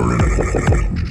burning.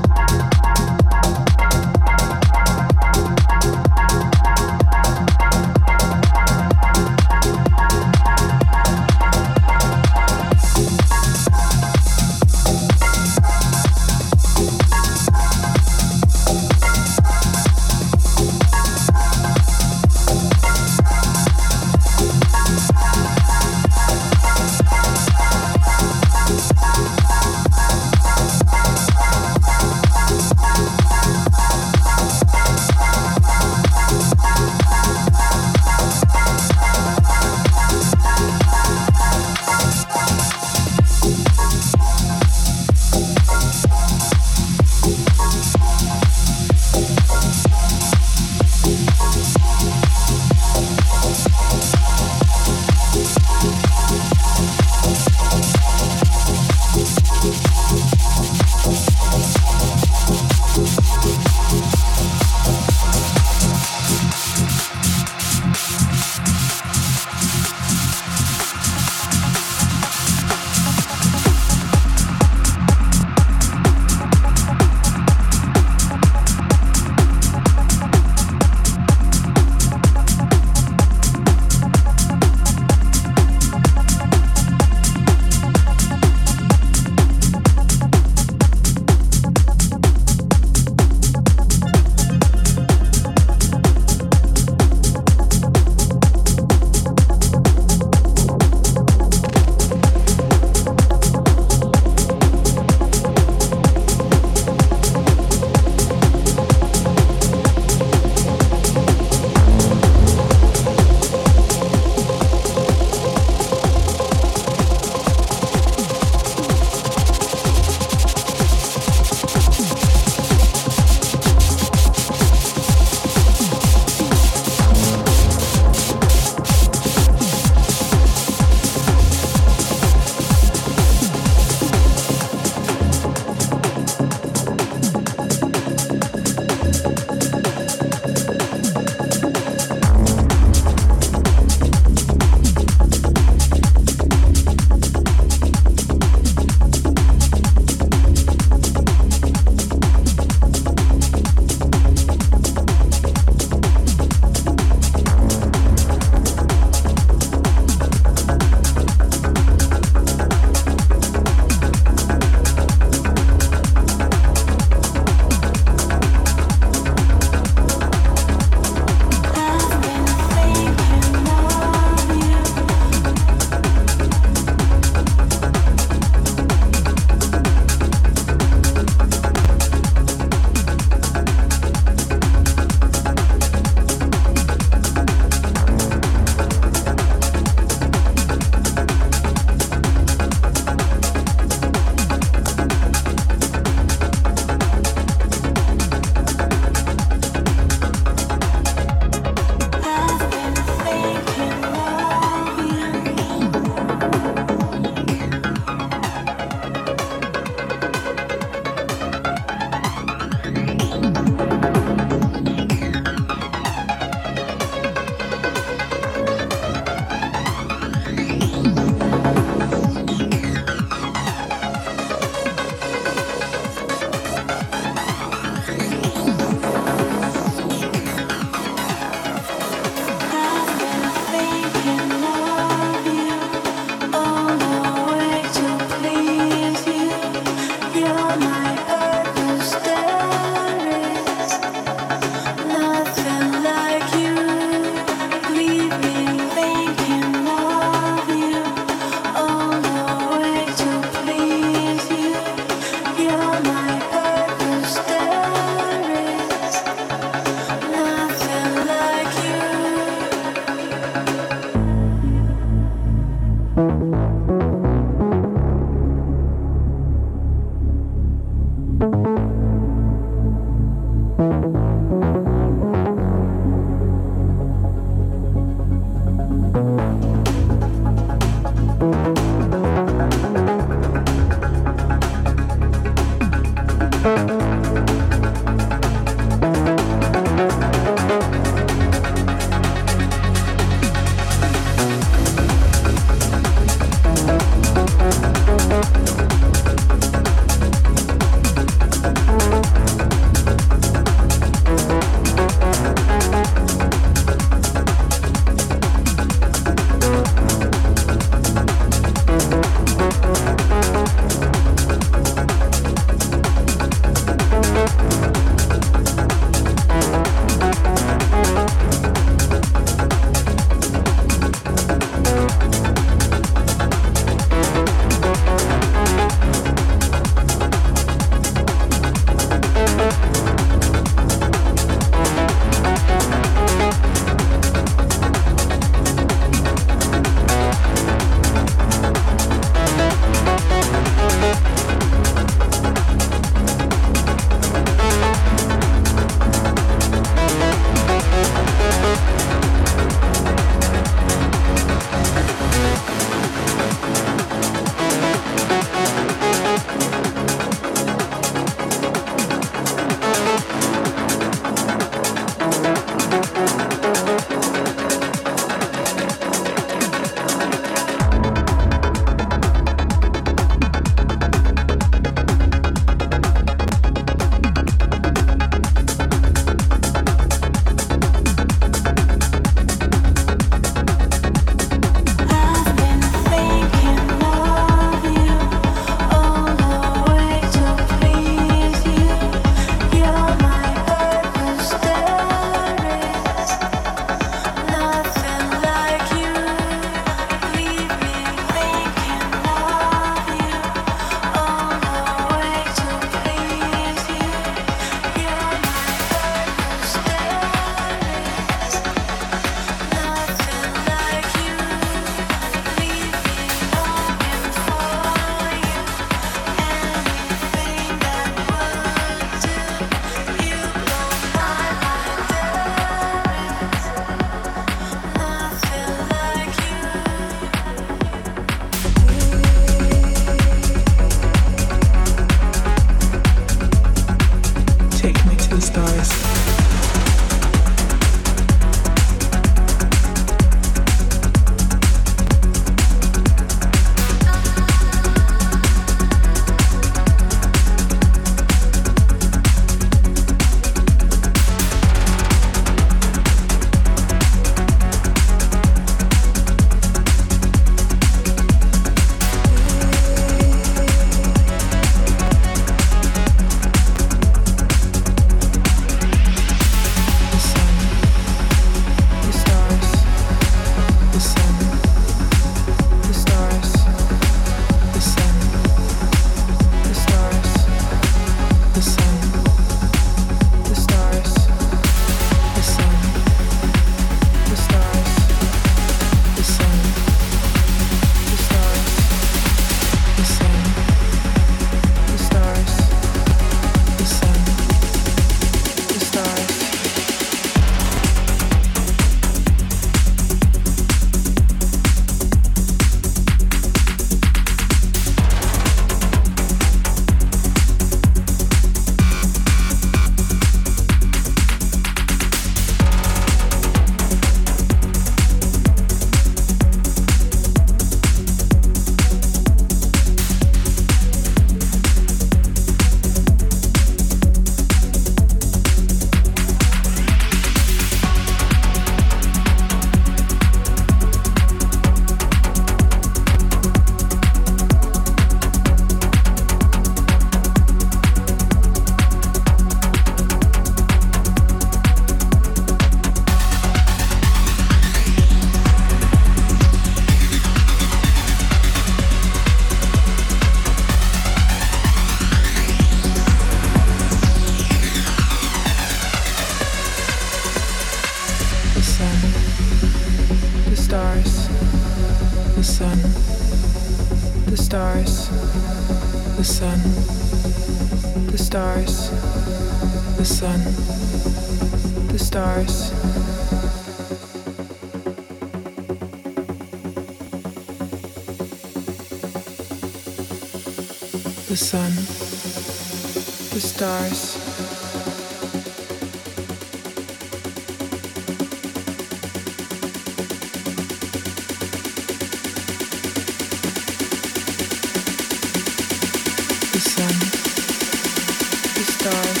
Stars.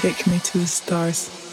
Take me to the stars.